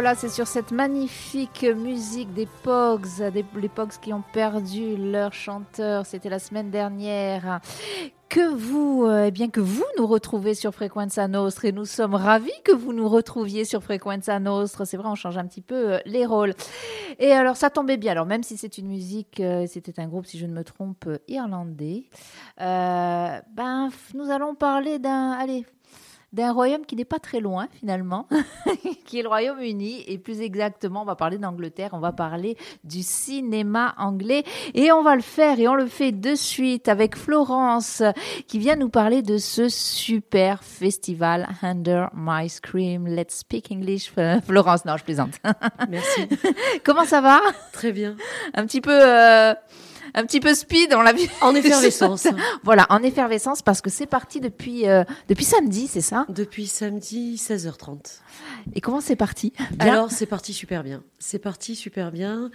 voilà, c'est sur cette magnifique musique des Pogs, les Pogs qui ont perdu leur chanteur. C'était la semaine dernière. Que vous, euh, eh bien que vous nous retrouvez sur Frequenza Nostre et nous sommes ravis que vous nous retrouviez sur Frequenza Nostre. C'est vrai, on change un petit peu euh, les rôles. Et alors, ça tombait bien. Alors, même si c'est une musique, euh, c'était un groupe, si je ne me trompe, irlandais, ben, nous allons parler d'un, allez, d'un royaume qui n'est pas très loin finalement, qui est le Royaume-Uni. Et plus exactement, on va parler d'Angleterre, on va parler du cinéma anglais. Et on va le faire, et on le fait de suite avec Florence, qui vient nous parler de ce super festival Under My Scream. Let's speak English. Florence, non, je plaisante. Merci. Comment ça va? Très bien. Un petit peu... Euh un petit peu speed, on l'a vu. En effervescence. voilà, en effervescence parce que c'est parti depuis, euh, depuis samedi, c'est ça? Depuis samedi 16h30. Et comment c'est parti? Alors, c'est parti super bien. C'est parti super bien.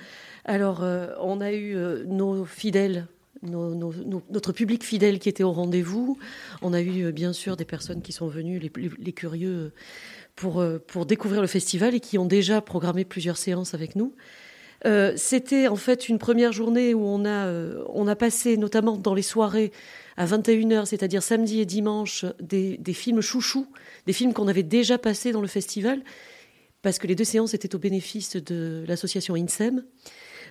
Alors, euh, on a eu euh, nos fidèles notre public fidèle qui était au rendez-vous. On a eu bien sûr des personnes qui sont venues, les, les curieux, pour, pour découvrir le festival et qui ont déjà programmé plusieurs séances avec nous. Euh, c'était en fait une première journée où on a, euh, passé, notamment dans les soirées, à 21h, c'est-à-dire samedi et dimanche, des, des films chouchous, des films qu'on avait déjà passés dans le festival, parce que les deux séances étaient au bénéfice de l'association INSEM.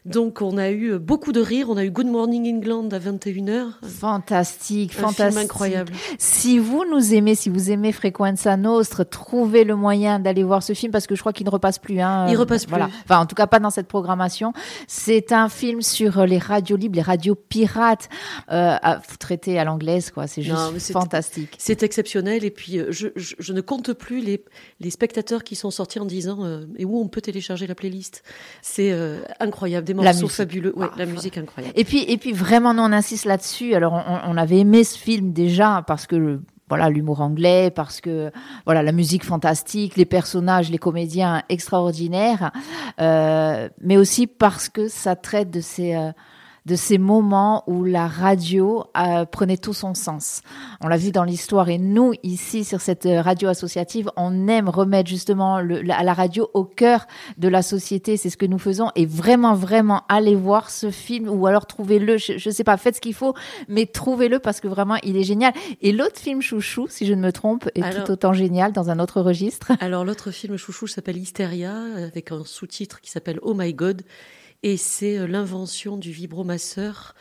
Donc on a eu beaucoup de rires, on a eu Good Morning England à 21h. Fantastique, un fantastique. Film incroyable. Si vous nous aimez, si vous aimez Frequenza Nostre, trouvez le moyen d'aller voir ce film parce que je crois qu'il ne repasse plus. Hein. Il repasse plus. Enfin, en tout cas, pas dans cette programmation. C'est un film sur les radios libres, les radios pirates, euh, traité à l'anglaise, quoi. C'est juste fantastique. C'est exceptionnel. Et puis, euh, je, je, je, ne compte plus les, les spectateurs qui sont sortis en disant euh, et où on peut télécharger la playlist. C'est euh, incroyable des morceaux fabuleux. Ouais, la musique incroyable. Et puis, et puis vraiment, nous, on insiste là-dessus. Alors, on, on, avait aimé ce film déjà parce que voilà l'humour anglais parce que voilà la musique fantastique les personnages les comédiens extraordinaires euh, mais aussi parce que ça traite de ces euh, de ces moments où la radio euh, prenait tout son sens. On l'a vu dans l'histoire et nous, ici, sur cette euh, radio associative, on aime remettre justement le, la, la, radio au cœur de la société. C'est ce que nous faisons et vraiment, vraiment, allez voir ce film ou alors trouvez-le. Je, je sais pas, faites ce qu'il faut, mais trouvez-le parce que vraiment, il est génial. Et l'autre film chouchou, si je ne me trompe, est alors, tout autant génial dans un autre registre. Alors, l'autre film chouchou s'appelle Hysteria avec un sous-titre qui s'appelle Oh My God et c'est euh, l'invention du vibromasseur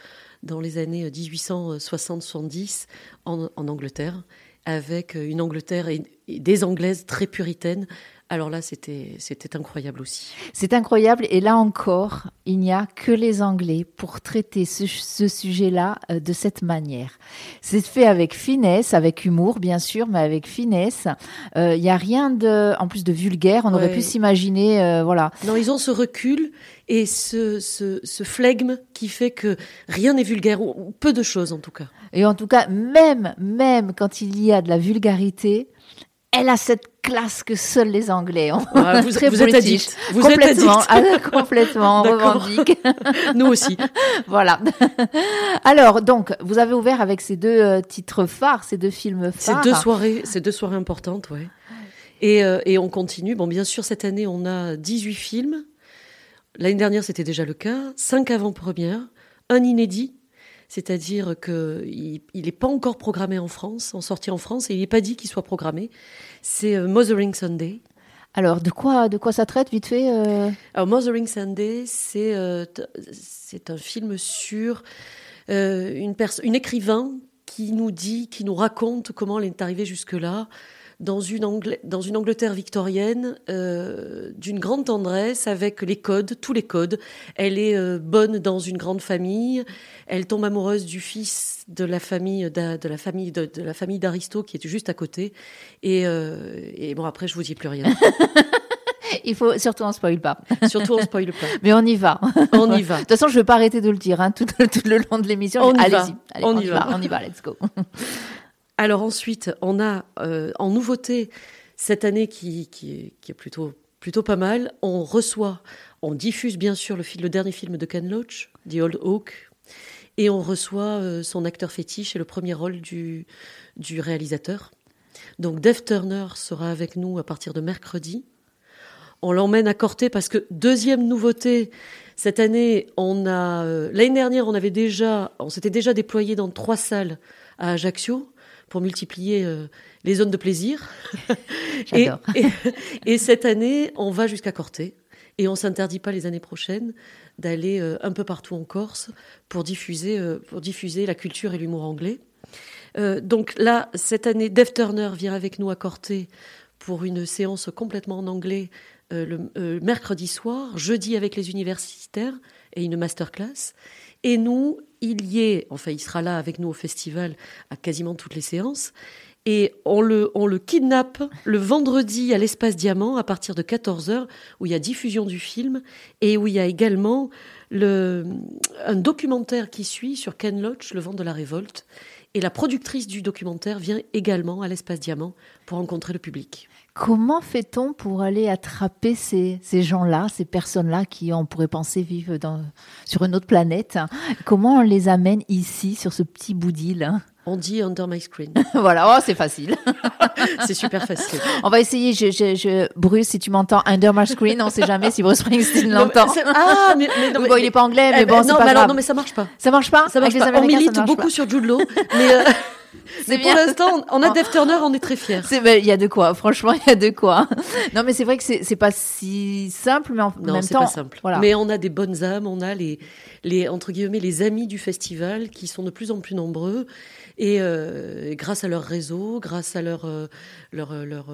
dans les années 1860-70 en, en, Angleterre, avec euh, une Angleterre et, et des Anglaises très puritaines alors là, c'était incroyable aussi. C'est incroyable et là encore, il n'y a que les Anglais pour traiter ce, ce sujet-là euh, de cette manière. C'est fait avec finesse, avec humour bien sûr, mais avec finesse. Euh, il n'y a rien de, en plus de vulgaire. On ouais. aurait pu s'imaginer, euh, voilà. Non, ils ont ce recul et ce, ce, ce flegme qui fait que rien n'est vulgaire ou peu de choses en tout cas. Et en tout cas, même même quand il y a de la vulgarité, elle a cette classe que seuls les Anglais ont. Ah, vous, très vous êtes addict. Vous complètement, êtes addict. Ah, complètement, revendique. Nous aussi. voilà. Alors, donc, vous avez ouvert avec ces deux euh, titres phares, ces deux films phares. Ces deux soirées, ces deux soirées importantes, ouais. Et, euh, et on continue. Bon, bien sûr, cette année, on a 18 films. L'année dernière, c'était déjà le cas. 5 avant-premières, un inédit c'est-à-dire qu'il n'est pas encore programmé en France, en sortie en France, et il n'est pas dit qu'il soit programmé. C'est euh, Mothering Sunday. Alors, de quoi, de quoi ça traite, vite fait euh... Alors, Mothering Sunday, c'est euh, c'est un film sur euh, une, une écrivain qui nous dit, qui nous raconte comment elle est arrivée jusque-là dans une, Angl dans une Angleterre victorienne euh, d'une grande tendresse avec les codes, tous les codes. Elle est euh, bonne dans une grande famille. Elle tombe amoureuse du fils de la famille de, la famille de, de la famille d'Aristo qui est juste à côté. Et, euh, et bon après je vous dis plus rien. Il faut surtout on spoil pas. Surtout on spoil pas. Mais on y va. On y va. De toute façon, je vais pas arrêter de le dire hein, tout, tout, le long de l'émission. Allez-y, allez, on, on, y va. va. On y va. Let's go. Alors ensuite, on a euh, en nouveauté cette année qui, est, plutôt, pas mal. On reçoit, on diffuse bien sûr le, dernier film de Ken Loach, The Old Oak, et on reçoit euh, son acteur fétiche et le premier rôle du, réalisateur. Donc Dave Turner sera avec nous à partir de mercredi. on l'emmène à Corté parce que deuxième nouveauté, cette année, on a l'année dernière, on avait déjà, on s'était déjà déployé dans trois salles à Ajaccio pour multiplier les zones de plaisir. et, et, cette année, on va jusqu'à Corté. Et on s'interdit pas les années prochaines d'aller euh, un peu partout en Corse pour diffuser, euh, pour diffuser la culture et l'humour anglais. Euh, donc là, cette année, Dave Turner vient avec nous à Corté pour une séance complètement en anglais le mercredi soir, jeudi avec les universitaires et une masterclass. Et nous, il y est, enfin, il sera là avec nous au festival à quasiment toutes les séances et on le, on le kidnappe le vendredi à l'espace Diamant à partir de 14h où il y a diffusion du film et où il y a également le, un documentaire qui suit sur Ken Loach, le vent de la révolte. Et la productrice du documentaire vient également à l'espace Diamant pour rencontrer le public. Comment fait-on pour aller attraper ces, ces gens-là, ces personnes-là qui, on pourrait penser, vivent dans, sur une autre planète Comment on les amène ici, sur ce petit bout d'île on dit under my screen. voilà, oh, c'est facile. c'est super facile. On va essayer. Je, je, je... Bruce, si tu m'entends under my screen, on sait jamais si Bruce Springsteen l'entend. Ah, mais, mais, non, bon, il est pas anglais, mais eh bon, ben, c'est pas grave. non, mais ça marche pas. Ça marche pas? Ça marche pas. on milite beaucoup sur Jude Law, mais. Euh... Mais pour l'instant, on a Dave Turner, on est très fiers. Il y a de quoi, franchement, il y a de quoi. Non, mais c'est vrai que c'est pas si simple, mais en non, même temps. Pas simple. Voilà. Mais on a des bonnes âmes, on a les, les, entre guillemets, les amis du festival qui sont de plus en plus nombreux. Et euh, grâce à leur réseau, grâce à leur, euh, leur, euh, leur,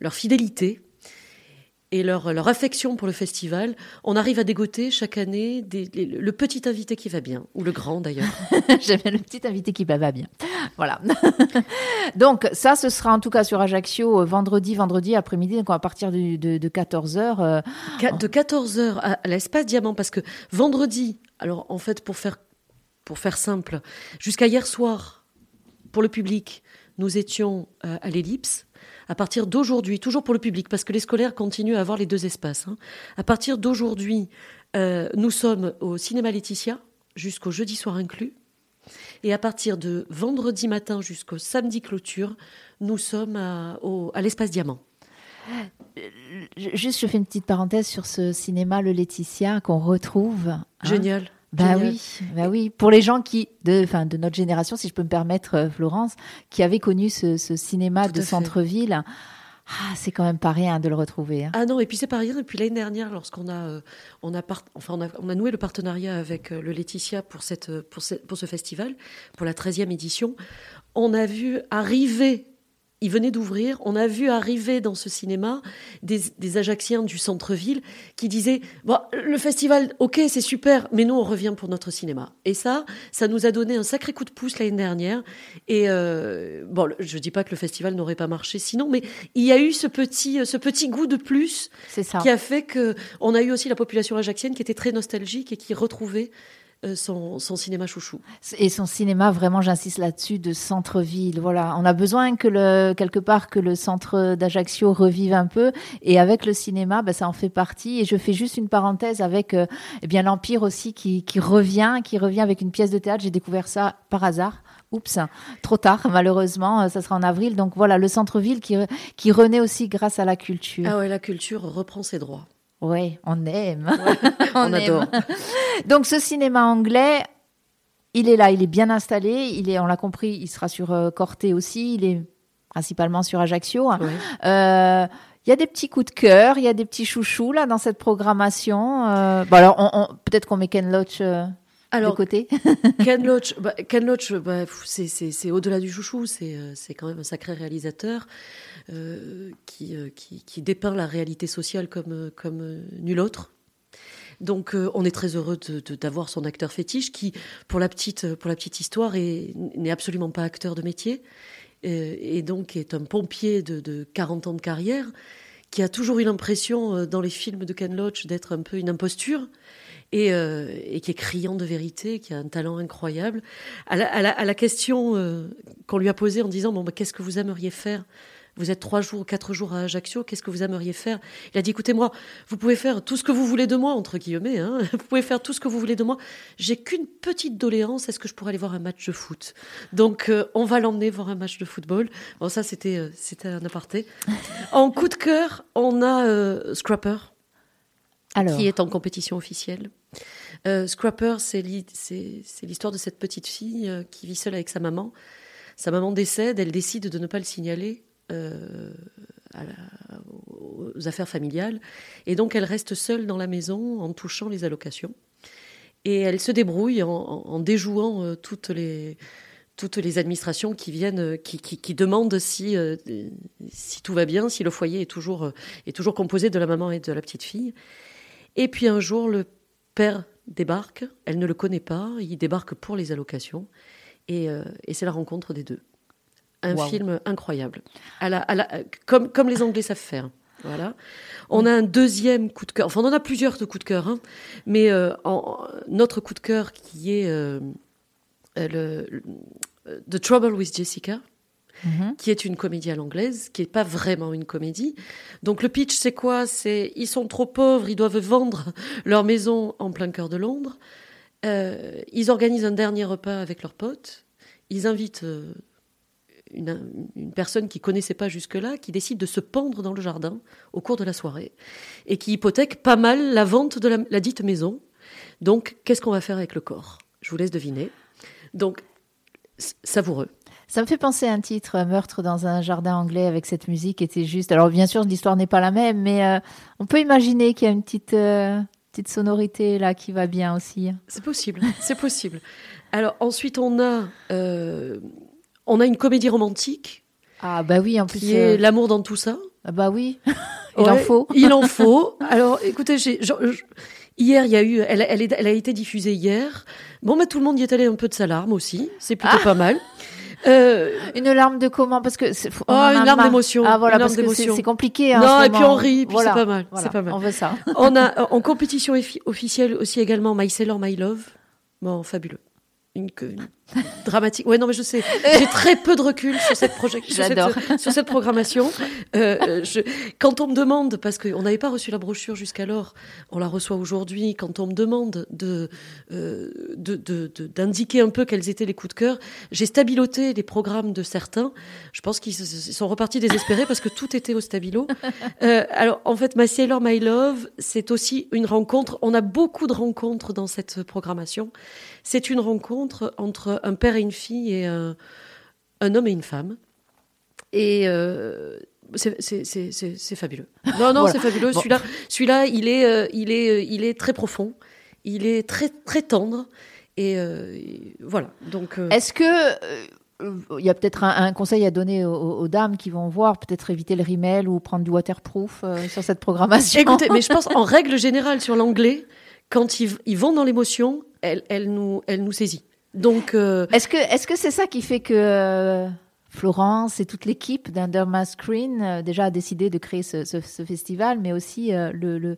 leur fidélité, et leur, leur affection pour le festival, on arrive à dégoter chaque année le petit invité qui va bien, ou le grand d'ailleurs. J'aime bien le petit invité qui va bien. Voilà. donc ça, ce sera en tout cas sur Ajaccio vendredi, vendredi après-midi, donc à partir de, de, 14h. de 14h à, l'espace Diamant, parce que vendredi, alors en fait pour faire, pour faire simple, jusqu'à hier soir, pour le public, nous étions à l'ellipse à partir d'aujourd'hui, toujours pour le public, parce que les scolaires continuent à avoir les deux espaces. Hein. À partir d'aujourd'hui, euh, nous sommes au cinéma Laetitia jusqu'au jeudi soir inclus. Et à partir de vendredi matin jusqu'au samedi clôture, nous sommes à, à l'espace Diamant. Euh, juste, je fais une petite parenthèse sur ce cinéma Le Laetitia qu'on retrouve. Hein. Génial. Bah oui, bah oui. Pour les gens qui, de, enfin, de notre génération, si je peux me permettre, euh, Florence, qui avaient connu ce, cinéma de centre-ville. Ah, c'est quand même pas rien de le retrouver. Hein. Ah non, et puis c'est pas rien. Et puis l'année dernière, lorsqu'on a, euh, on a, enfin, on a, on a, noué le partenariat avec euh, le Laetitia pour cette, pour ce, pour ce festival, pour la 13e édition, on a vu arriver il venait d'ouvrir. On a vu arriver dans ce cinéma des, des Ajacciens du centre-ville qui disaient bon, le festival, ok, c'est super, mais nous on revient pour notre cinéma. Et ça, ça nous a donné un sacré coup de pouce l'année dernière. Et euh, bon, je dis pas que le festival n'aurait pas marché sinon, mais il y a eu ce petit, ce petit goût de plus qui a fait que on a eu aussi la population ajaccienne qui était très nostalgique et qui retrouvait euh, son, cinéma chouchou. Et son cinéma, vraiment, j'insiste là-dessus, de centre-ville. Voilà, on a besoin que le, quelque part que le centre d'Ajaccio revive un peu. Et avec le cinéma, ben, ça en fait partie. Et je fais juste une parenthèse avec euh, eh bien l'Empire aussi qui, qui revient, qui revient avec une pièce de théâtre. J'ai découvert ça par hasard. Oups, trop tard, malheureusement, euh, ça sera en avril. Donc voilà, le centre-ville qui, qui renaît aussi grâce à la culture. Ah ouais, la culture reprend ses droits. Oui, on aime. on, adore. Donc ce cinéma anglais, il est là, il est bien installé. Il est, on l'a compris, il sera sur euh, Corté aussi. Il est principalement sur Ajaccio. Euh, il y a des petits coups de cœur, il y a des petits chouchous là dans cette programmation. Euh, bon alors, peut-être qu'on met Ken Loach. Alors, de côté. Ken Loach, bah, Ken Loach bah, c'est au-delà du chouchou, c'est quand même un sacré réalisateur. Euh, qui, euh, qui, qui, dépeint la réalité sociale comme, comme nul autre. Donc on est très heureux d'avoir son acteur fétiche qui, pour la petite, pour la petite histoire, n'est absolument pas acteur de métier euh, et donc est un pompier de, de 40 ans de carrière qui a toujours eu l'impression dans les films de Ken Loach d'être un peu une imposture. Et, et, qui est criant de vérité, qui a un talent incroyable. À la, à la, à la question qu'on lui a posée en disant bon, bah, qu'est-ce que vous aimeriez faire? Vous êtes trois jours, quatre jours à Ajaccio. Qu'est-ce que vous aimeriez faire? Il a dit écoutez-moi, vous pouvez faire tout ce que vous voulez de moi entre guillemets. Hein. vous pouvez faire tout ce que vous voulez de moi. J'ai qu'une petite doléance. Est-ce que je pourrais aller voir un match de foot? Donc, euh, on va l'emmener voir un match de football. Bon, ça, c'était euh, c'était un aparté. en coup de cœur, on a euh, Scrapper, Qui est en compétition officielle. Euh, Scrapper, c'est l'histoire de cette petite fille euh, qui vit seule avec sa maman. Sa maman décède, elle décide de ne pas le signaler euh, aux affaires familiales. Et donc, elle reste seule dans la maison en touchant les allocations. Et elle se débrouille en, déjouant euh, toutes les administrations qui viennent, qui, demandent si, tout va bien, si le foyer est toujours composé de la maman et de la petite fille. Et puis un jour, le père débarque, elle ne le connaît pas, il débarque pour les allocations, et, euh, et c'est la rencontre des deux. Un Wow. film incroyable, à la, à la- comme, comme les Anglais savent faire. Voilà. On a un deuxième coup de cœur, enfin on en a plusieurs de coups de cœur, hein, mais euh, en- notre coup de cœur qui est euh, euh, le, le- The Trouble with Jessica, mhm. qui est une comédie à l'anglaise, qui n'est pas vraiment une comédie. Donc le pitch, c'est quoi? C'est ils sont trop pauvres, ils doivent vendre leur maison en plein cœur de Londres. Euh, ils organisent un dernier repas avec leurs potes. Ils invitent euh, une, personne qu'ils connaissaient pas jusque-là, qui décide de se pendre dans le jardin au cours de la soirée et qui hypothèque pas mal la vente de la, dite maison. Donc, qu'est-ce qu'on va faire avec le corps? Je vous laisse deviner. Donc, savoureux. Ça me fait penser à un titre, euh, Meurtre dans un jardin anglais, avec cette musique était juste. Alors, bien sûr, l'histoire n'est pas la même, mais euh, on peut imaginer qu'il y a une petite, euh, petite sonorité là qui va bien aussi. C'est possible, c'est possible. Alors ensuite, on a, euh, on a une comédie romantique Ah, bah oui, en plus. qui est L'amour dans tout ça. ah bah oui, il en faut. Il en faut. Alors écoutez, j'ai, hier, il y a eu, elle, elle, est- elle a été diffusée hier. Bon, bah, tout le monde y est allé un peu de sa larme aussi. C'est plutôt Ah. pas mal. Euh, Une larme de comment Parce que Oh, a une larme d'émotion, Ah voilà, une parce que c'est compliqué. hein, non, ce et puis on rit, puis Voilà, c'est pas mal. voilà, C'est pas mal. On veut ça. On a en compétition officielle aussi également My Sailor, My Love. Bon, fabuleux. Une, une dramatique. Ouais, non, mais je sais. J'ai très peu de recul sur cette projection, sur, J'adore. sur cette programmation. Euh, euh, je- quand on me demande, parce qu'on n'avait pas reçu la brochure jusqu'alors, on la reçoit aujourd'hui. Quand on me demande de euh, de- de- de- d'indiquer un peu quels étaient les coups de cœur, j'ai stabiloté les programmes de certains. Je pense qu'ils sont repartis désespérés parce que tout était au stabilo. Euh, alors, en fait, My Sailor, My Love, c'est aussi une rencontre. On a beaucoup de rencontres dans cette programmation. C'est une rencontre entre un père et une fille et un, un homme et une femme. Et euh, c'est- fabuleux. Non, non, Voilà. c'est fabuleux. Bon. Celui-là, celui-là, il est, euh, il est, euh, il est très profond. Il est très, très tendre. Et, euh, voilà. Donc, Est-ce que il y a peut-être un, un conseil à donner aux, dames qui vont voir, peut-être éviter le rimel ou prendre du waterproof sur cette programmation? Écoutez, mais je pense en règle générale sur l'anglais, quand ils, ils vont dans l'émotion, elle, elle, nous, elle nous saisit. Donc, euh, Est-ce que est-ce que c'est ça qui fait que euh, Florence et toute l'équipe d'Underma Screen euh, déjà a décidé de créer ce, ce- ce festival, mais aussi euh, le, le,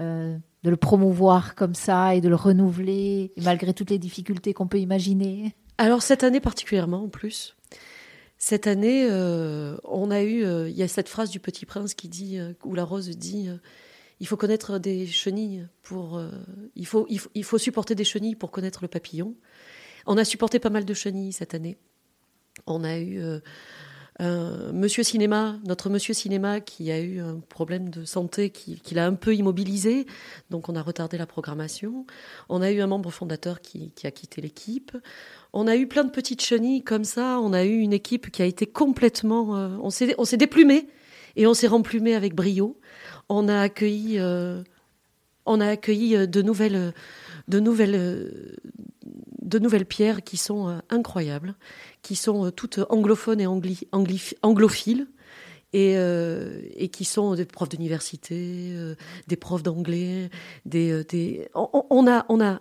euh, de le promouvoir comme ça et de le renouveler malgré toutes les difficultés qu'on peut imaginer? alors cette année particulièrement en plus, cette année, euh, on a eu, euh, il y a cette phrase du Petit Prince qui dit, euh, où la rose dit, euh, il faut connaître des chenilles pour, euh, il faut, il faut, il faut supporter des chenilles pour connaître le papillon. On a supporté pas mal de chenilles cette année. On a eu euh, un Monsieur Cinéma, notre Monsieur Cinéma, qui a eu un problème de santé qui, l'a un peu immobilisé, donc on a retardé la programmation. On a eu un membre fondateur qui, a quitté l'équipe. On a eu plein de petites chenilles comme ça. On a eu une équipe qui a été complètement. euh, on s'est déplumé et on s'est remplumé avec brio. On a accueilli. euh, on a accueilli euh, de nouvelles, euh, de nouvelles, euh, de nouvelles pierres qui sont euh, incroyables, qui sont euh, toutes anglophones et angli- anglophiles. Et, euh, et qui sont des profs d'université, des profs d'anglais, des, on a, on a,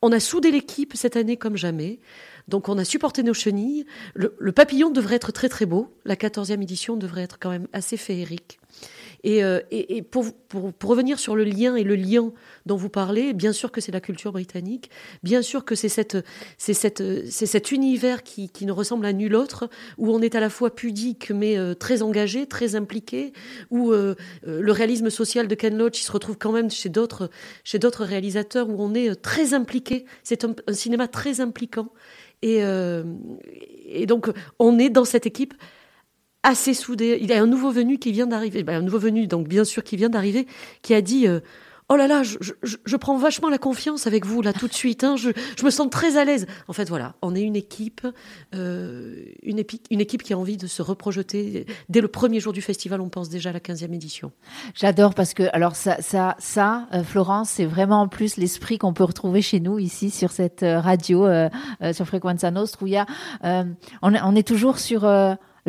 on a soudé l'équipe cette année comme jamais. Donc on a supporté nos chenilles. Le, le papillon devrait être très très beau. La 14e édition devrait être quand même assez féerique. Et, euh, pour, revenir sur le lien et le lien dont vous parlez, bien sûr que c'est la culture britannique, bien sûr que c'est cet univers qui, ne ressemble à nul autre, où on est à la fois pudique mais euh, très engagé, très impliqué, où euh, le réalisme social de Ken Loach se retrouve quand même chez d'autres, réalisateurs où on est très impliqué. C'est un, cinéma très impliquant. Et donc on est dans cette équipe assez soudé. Il y a un nouveau venu qui vient d'arriver, ben, un nouveau venu, donc bien sûr qui vient d'arriver, qui a dit euh, Oh là là, je, je, je, prends vachement la confiance avec vous là tout de suite. Hein, je, je, me sens très à l'aise. En fait, voilà, on est une équipe, euh, une, épi une équipe qui a envie de se reprojeter. Dès le premier jour du festival, on pense déjà à la 15e édition. J'adore parce que alors ça, ça, ça, euh, Florence, c'est vraiment en plus l'esprit qu'on peut retrouver chez nous ici sur cette euh, radio, euh, euh, sur Frequenza Nostra, où il y a, on, on, est toujours sur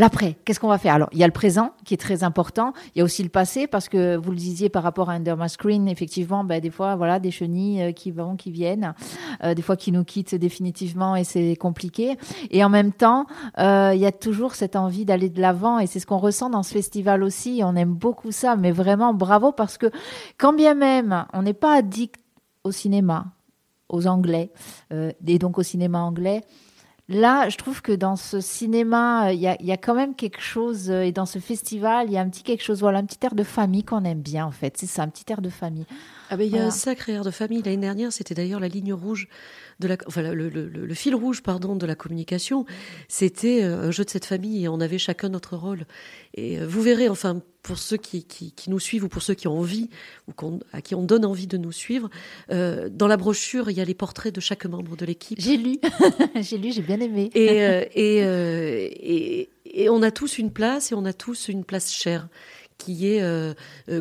L'après, qu'est-ce qu'on va faire? Alors, il y a le présent qui est très important. Il y a aussi le passé parce que vous le disiez par rapport à Under My Screen, effectivement, ben, des fois, voilà, des chenilles euh, qui vont, qui viennent, euh, des fois qui nous quittent définitivement et c'est compliqué. Et en même temps, euh, il y a toujours cette envie d'aller de l'avant et c'est ce qu'on ressent dans ce festival aussi. On aime beaucoup ça, mais vraiment bravo parce que quand bien même on n'est pas addict au cinéma, aux Anglais et donc au cinéma anglais Là, je trouve que dans ce cinéma, il y a, quand même quelque chose, et dans ce festival, il y a un petit quelque chose, voilà, un petit air de famille qu'on aime bien, en fait. C'est ça, un petit air de famille. Ah ben, il y a voilà. un sacré air de famille. L'année dernière, c'était d'ailleurs la ligne rouge de la, enfin, le, le, le, fil rouge, pardon, de la communication. C'était euh, un jeu de cette famille et on avait chacun notre rôle. Et euh, vous verrez, enfin, pour ceux qui, qui, qui nous suivent ou pour ceux qui ont envie ou qu à qui on donne envie de nous suivre, euh, dans la brochure, il y a les portraits de chaque membre de l'équipe. J'ai lu, j'ai lu, j'ai bien aimé. Et, euh, et, euh, et, et, on a tous une place et on a tous une place chère qui est euh,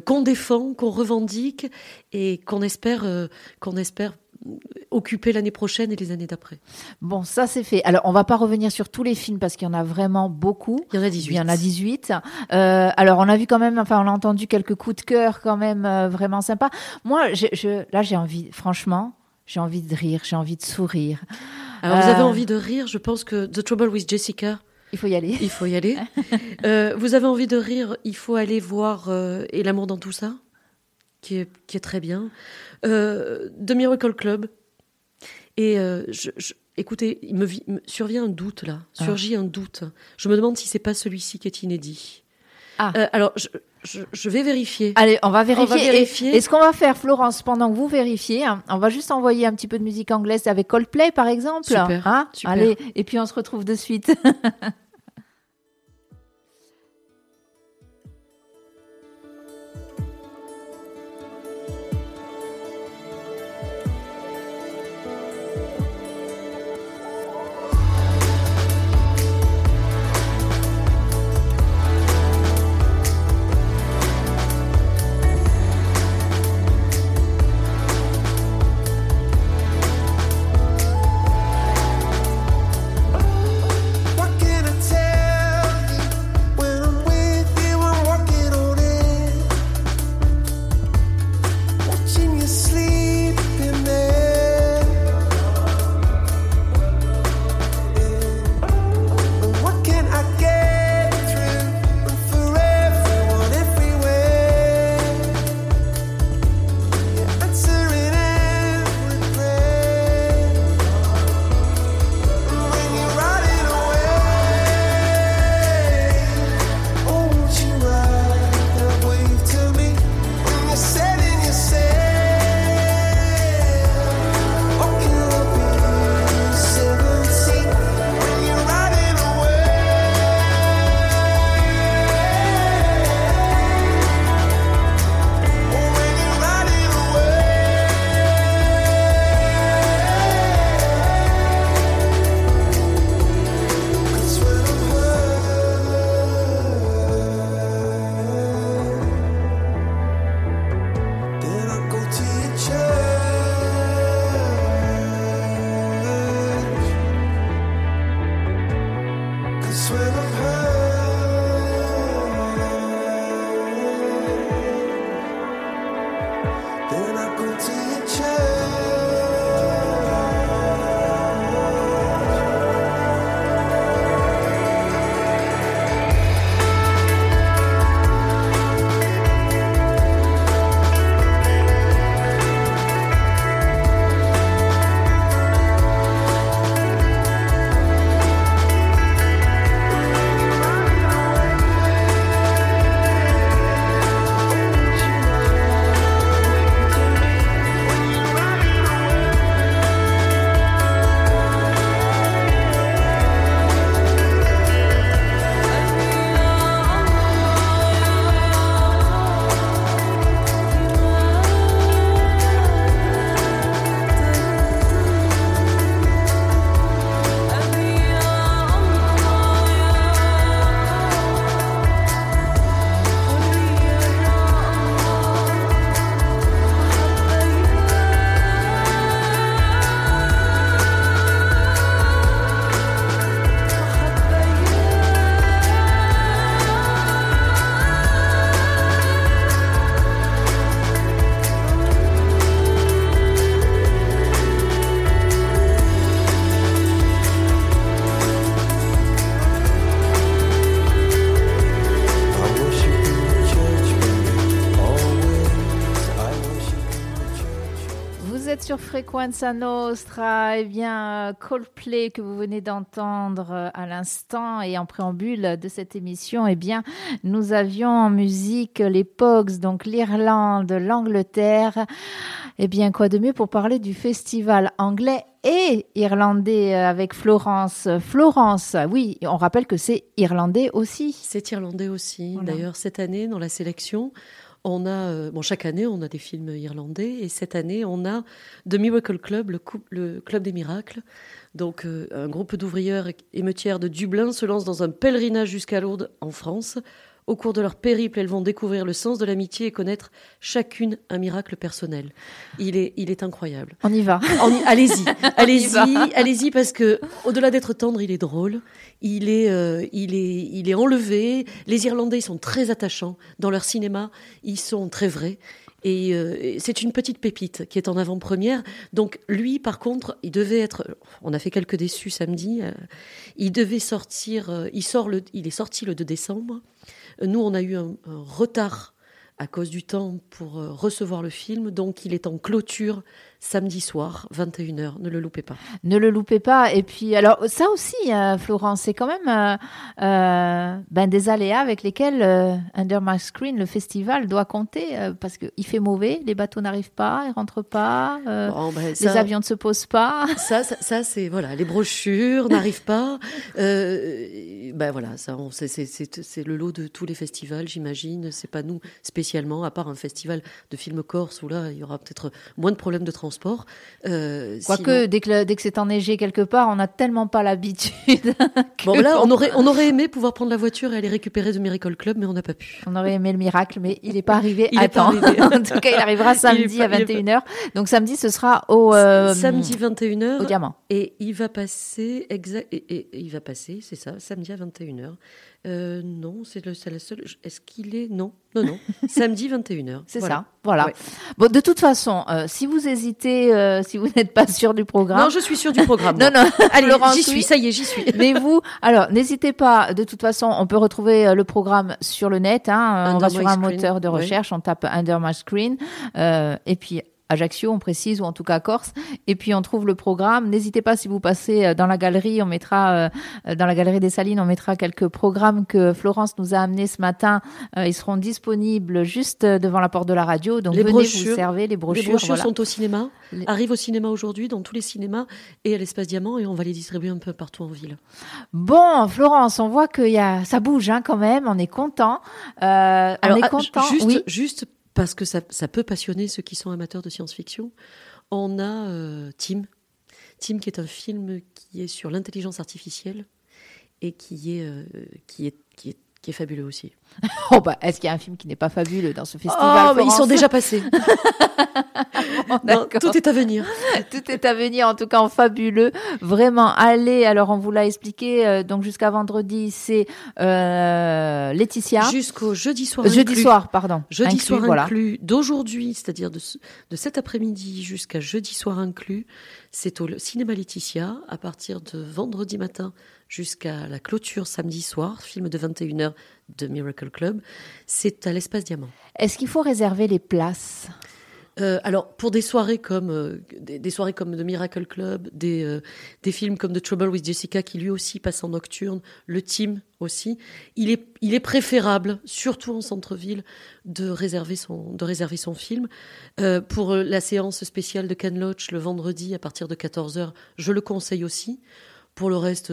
qu'on défend, qu'on revendique et qu'on espère, qu'on espère occuper l'année prochaine et les années d'après. Bon, ça c'est fait. Alors, on va pas revenir sur tous les films parce qu'il y en a vraiment beaucoup. Il y en a 18. Il y en a 18. Euh, alors, on a vu quand même, enfin, on a entendu quelques coups de cœur quand même euh, vraiment sympas. Moi, je, je, là, j'ai envie, franchement, j'ai envie de rire, j'ai envie de sourire. Alors, euh... vous avez envie de rire Je pense que The Trouble with Jessica. Il faut y aller. Il faut y aller. Euh, vous avez envie de rire Il faut aller voir euh, Et l'amour dans tout ça qui est, qui est très bien. Euh, The Miracle Club. Et euh, je, je, écoutez, il me, me, survient un doute là, ah. surgit un doute. Je me demande si c'est pas celui-ci qui est inédit. Ah. Alors, je, je, je, vais vérifier. Allez, on va vérifier. On va vérifier. Et, et, ce qu'on va faire, Florence, pendant que vous vérifiez, hein, on va juste envoyer un petit peu de musique anglaise avec Coldplay, par exemple. Super. Hein super. Allez, et puis on se retrouve de suite. sur Frequenza Nostra. Eh bien, Coldplay que vous venez d'entendre euh, à l'instant et en préambule de cette émission, eh bien, nous avions en musique les Pogs, donc l'Irlande, l'Angleterre. Eh bien, quoi de mieux pour parler du festival anglais et irlandais euh, avec Florence? Florence, oui, on rappelle que c'est irlandais aussi. C'est irlandais aussi. D'ailleurs, cette année, dans la sélection, on a, euh, chaque année, on a des films irlandais, et cette année, on a The Miracle Club, le, Club des Miracles. Donc, euh, un groupe d'ouvrières émeutières de Dublin se lance dans un pèlerinage jusqu'à Lourdes, en France, au cours de leur périple, elles vont découvrir le sens de l'amitié et connaître chacune un miracle personnel. Il est, il est incroyable. On y va. Allez-y, allez-y, allez-y, parce que au-delà d'être tendre, il est drôle. Il est, euh, il est, il est enlevé. Les Irlandais ils sont très attachants dans leur cinéma. Ils sont très vrais. Et euh, c'est une petite pépite qui est en avant-première. Donc lui, par contre, il devait être. On a fait quelques déçus samedi. Euh, il devait sortir. il sort le. Il est sorti le 2 décembre. Nous, on a eu un, retard à cause du temps pour euh, recevoir le film, donc il est en clôture samedi soir, 21h. Ne le loupez pas. Ne le loupez pas. Et puis, alors, ça aussi, euh, Florence, c'est quand même euh, euh, ben, des aléas avec lesquels Under My Screen, le festival, doit compter parce qu'il fait mauvais, les bateaux n'arrivent pas, ils rentrent pas, ben, les avions ne se posent pas. Ça, ça, c'est, voilà, les brochures n'arrivent pas. ben voilà, ça, c'est le lot de tous les festivals, j'imagine. C'est pas nous spécialement, à part un festival de films corse où là, il y aura peut-être moins de problèmes de transport transport. Euh, Quoique, dès que, dès que c'est enneigé quelque part, on n'a tellement pas l'habitude. bon, là, on aurait, on aurait aimé pouvoir prendre la voiture et aller récupérer The Miracle Club, mais on n'a pas pu. On aurait aimé le miracle, mais il n'est pas arrivé il à temps. en tout cas, il arrivera samedi à 21h. Donc samedi, ce sera au... Euh, samedi 21h. Au Diamant. Et il va passer, exact, et, il va passer, c'est ça, samedi à 21h. Euh, non, c'est la seule. Est-ce qu'il est Non, non, non. Samedi 21h. C'est ça. Voilà. Bon, de toute façon, euh, si vous hésitez, euh, si vous n'êtes pas sûr du programme. Non, je suis sûr du programme. non, non. Allez, j'y suis. Ça y est, j'y suis. Mais vous, alors, n'hésitez pas. De toute façon, on peut retrouver le programme sur le net. Hein, on va sur un moteur de recherche, on tape Under My Screen, et puis Ajaccio, on précise, ou en tout cas Corse. Et puis on trouve le programme. N'hésitez pas si vous passez euh, dans la galerie, on mettra euh, dans la galerie des Salines, on mettra quelques programmes que Florence nous a amenés ce matin. Euh, ils seront disponibles juste devant la porte de la radio. Donc les venez brochures, vous servir. Les brochures, les brochures sont au cinéma, arrivent au cinéma aujourd'hui, dans tous les cinémas et à l'espace Diamant, et on va les distribuer un peu partout en ville. Bon, Florence, on voit que y a, ça bouge hein, quand même. On est content. Euh, on est ah, content. Juste, oui. juste parce que ça, peut passionner ceux qui sont amateurs de science-fiction. On a euh, Tim. Tim, qui est un film qui est sur l'intelligence artificielle et qui est, euh, qui est, qui est, qui est fabuleux aussi. Oh bah, est-ce qu'il y a un film qui n'est pas fabuleux dans ce festival Oh, mais ils sont déjà passés. tout est à venir. tout est à venir, en tout cas en fabuleux. Vraiment, allez. Alors, on vous l'a expliqué. Euh, donc, jusqu'à vendredi, c'est euh, Laetitia. Jusqu'au jeudi soir. Jeudi soir, pardon. Jeudi soir inclus. D'aujourd'hui, c'est-à-dire de, de cet après-midi jusqu'à jeudi soir inclus, c'est au cinéma Laetitia à partir de vendredi matin jusqu'à la clôture samedi soir, film de 21h de Miracle Club. C'est à l'espace Diamant. Est-ce qu'il faut réserver les places? Euh, alors, pour des soirées comme euh, des, soirées comme The Miracle Club, des, euh, des films comme The Trouble with Jessica, qui lui aussi passe en nocturne, le Team aussi, il est, il est préférable, surtout en centre-ville, de réserver son, de réserver son film. pour la séance spéciale de Ken Loach le vendredi à partir de 14h, je le conseille aussi. Pour le reste,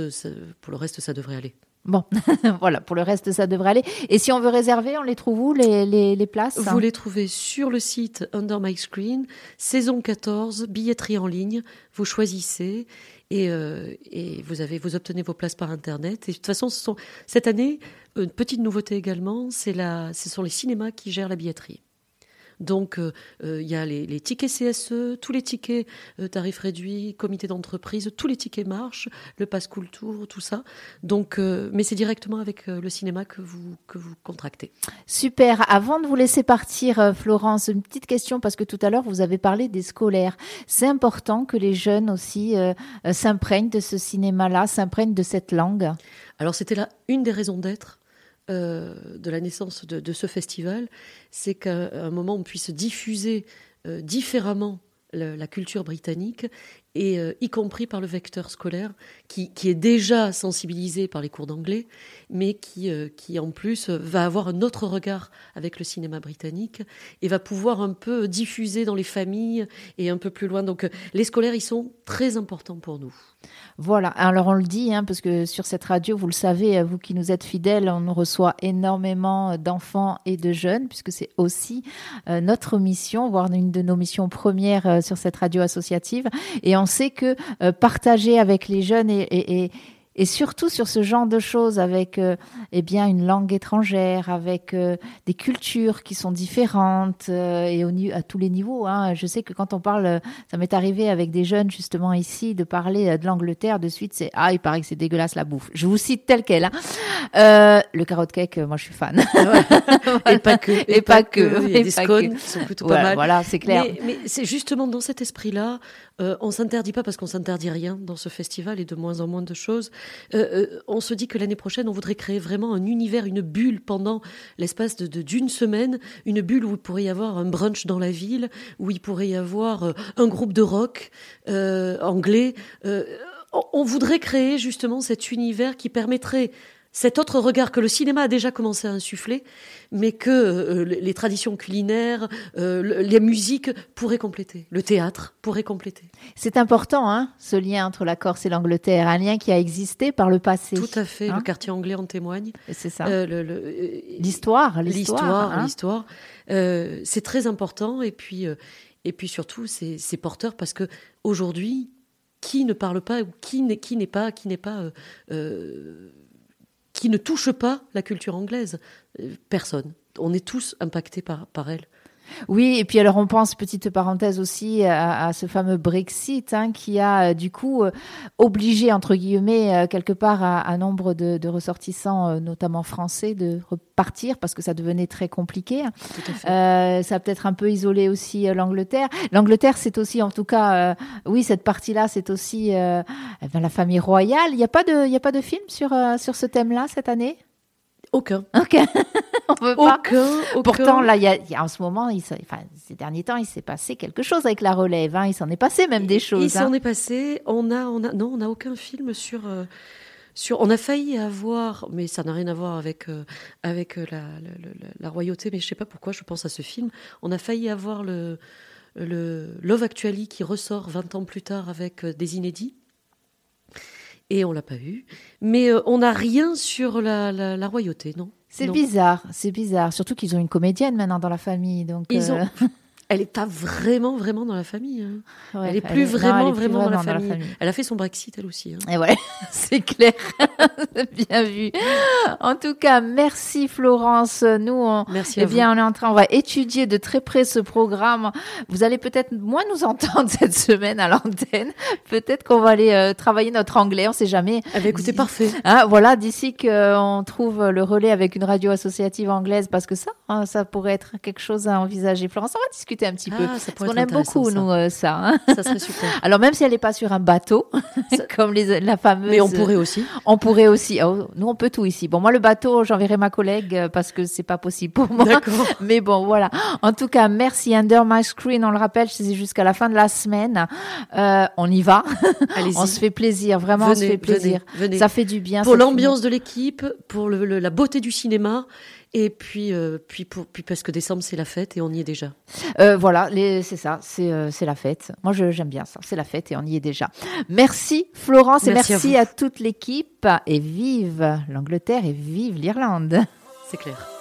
pour le reste, ça devrait aller. Bon, voilà, pour le reste, ça devrait aller. Et si on veut réserver, on les trouve où, les, les, places Vous les trouvez sur le site Under My Screen, saison 14, billetterie en ligne. Vous choisissez et, euh, et vous, avez, vous obtenez vos places par Internet. Et de toute façon, ce sont, cette année, une petite nouveauté également, c'est la, ce sont les cinémas qui gèrent la billetterie. Donc, euh, euh, il y a les, tickets CSE, tous les tickets euh, tarifs réduits, comité d'entreprise, tous les tickets marchent, le pass tour, tout ça. Donc, mais c'est directement avec le cinéma que vous, que vous contractez. Super. Avant de vous laisser partir, Florence, une petite question parce que tout à l'heure, vous avez parlé des scolaires. C'est important que les jeunes aussi s'imprègnent de ce cinéma-là, s'imprègnent de cette langue? Alors, c'était là une des raisons d'être euh, de la naissance de, ce festival, c'est qu'à un moment on puisse diffuser euh, différemment la culture britannique, et euh, y compris par le vecteur scolaire, qui, est déjà sensibilisé par les cours d'anglais, mais qui, qui en plus va avoir un autre regard avec le cinéma britannique et va pouvoir un peu diffuser dans les familles et un peu plus loin. Donc les scolaires, ils sont très importants pour nous. Voilà, alors on le dit, hein, parce que sur cette radio, vous le savez, vous qui nous êtes fidèles, on reçoit énormément d'enfants et de jeunes, puisque c'est aussi euh, notre mission, voire une de nos missions premières euh, sur cette radio associative. Et on sait que euh, partager avec les jeunes et surtout sur ce genre de choses avec euh, eh bien une langue étrangère, avec euh, des cultures qui sont différentes euh, et au, à tous les niveaux. Hein. Je sais que quand on parle, ça m'est arrivé avec des jeunes justement ici de parler de l'Angleterre, de suite c'est ah il paraît que c'est dégueulasse la bouffe. Je vous cite tel quel. Hein. le carotte cake, moi je suis fan. Et pas que. Et, pas, que. Il y a des scones qui sont plutôt pas mal. Voilà, c'est clair. Mais, mais c'est justement dans cet esprit-là, on s'interdit pas parce qu'on s'interdit rien dans ce festival et de moins en moins de choses. Euh, euh, on se dit que l'année prochaine, on voudrait créer vraiment un univers, une bulle pendant l'espace de d'une semaine, une bulle où il pourrait y avoir un brunch dans la ville, où il pourrait y avoir euh, un groupe de rock anglais. on voudrait créer justement cet univers qui permettrait cet autre regard que le cinéma a déjà commencé à insuffler, mais que euh, les traditions culinaires, euh, les musiques pourraient compléter, le théâtre pourrait compléter. C'est important, hein, ce lien entre la Corse et l'Angleterre, un lien qui a existé par le passé. Tout à fait, le hein quartier anglais en témoigne. C'est ça. Euh, l'histoire, l'histoire, hein l'histoire. c'est très important, et puis, et puis surtout, c'est porteur parce que aujourd'hui, qui ne parle pas ou qui n'est pas, qui n'est pas qui ne touche pas la culture anglaise. Euh, personne. On est tous impactés par, par elle. Oui, et puis alors on pense, petite parenthèse aussi, à, ce fameux Brexit hein, qui a euh, du coup euh, obligé, entre guillemets, euh, quelque part un nombre de, ressortissants, notamment français, de repartir parce que ça devenait très compliqué. ça a peut-être un peu isolé aussi l'Angleterre. L'Angleterre, c'est aussi, en tout cas, oui, cette partie-là, c'est aussi eh ben, la famille royale. Il n'y a, pas de, il a pas de film sur, sur ce thème-là cette année? Aucun. Ok. On peut pas. Aucun, Pourtant, là, il y, a, en ce moment, il, enfin, ces derniers temps, il s'est passé quelque chose avec la relève. Hein. Il s'en est passé même des choses. Il s'en hein. est passé. On a, on a, non, on n'a aucun film sur. Euh, sur, on a failli avoir, mais ça n'a rien à voir avec, euh, avec euh, la, la, royauté, mais je sais pas pourquoi je pense à ce film. On a failli avoir le, le Love Actually qui ressort 20 ans plus tard avec des inédits et on l'a pas eu. Mais euh, on n'a rien sur la, la, royauté, non? C'est bizarre, c'est bizarre. Surtout qu'ils ont une comédienne maintenant dans la famille, donc. Ils ont. Elle n'est pas vraiment, vraiment dans la famille. Hein. elle est plus vraiment, vraiment, dans, la, famille. Elle a fait son Brexit, elle aussi. Hein. Et ouais, c'est clair. bien vu. En tout cas, merci Florence. Nous, on, merci eh bien, on est en train, on va étudier de très près ce programme. Vous allez peut-être moins nous entendre cette semaine à l'antenne. Peut-être qu'on va aller euh, travailler notre anglais. On sait jamais. Eh bien, écoutez, parfait. Hein, voilà, d'ici qu'on trouve le relais avec une radio associative anglaise, parce que ça, hein, ça pourrait être quelque chose à envisager. Florence, on va discuter un petit peu. Ah, Parce qu'on aime beaucoup, nous, euh, ça. Hein. ça serait super. Alors, même si elle n'est pas sur un bateau, comme les, la fameuse. Mais on pourrait aussi. On pourrait aussi. Oh, nous, on peut tout ici. Bon, moi, le bateau, j'enverrai ma collègue euh, parce que c'est pas possible pour moi. D'accord. Mais bon, voilà. En tout cas, merci. Under My Screen, on le rappelle, c'est jusqu'à la fin de la semaine. Euh, on y va. on se fait plaisir. Vraiment, on se fait plaisir. Venez, Ça fait du bien. Pour l'ambiance de l'équipe, pour le, la beauté du cinéma et puis, euh, puis, pour, puis parce que décembre, c'est la fête et on y est déjà. Euh, voilà, c'est ça, euh, c'est la fête. Moi, j'aime bien ça, c'est la fête et on y est déjà. Merci Florence et merci à toute l'équipe. Et vive l'Angleterre et vive l'Irlande. C'est clair.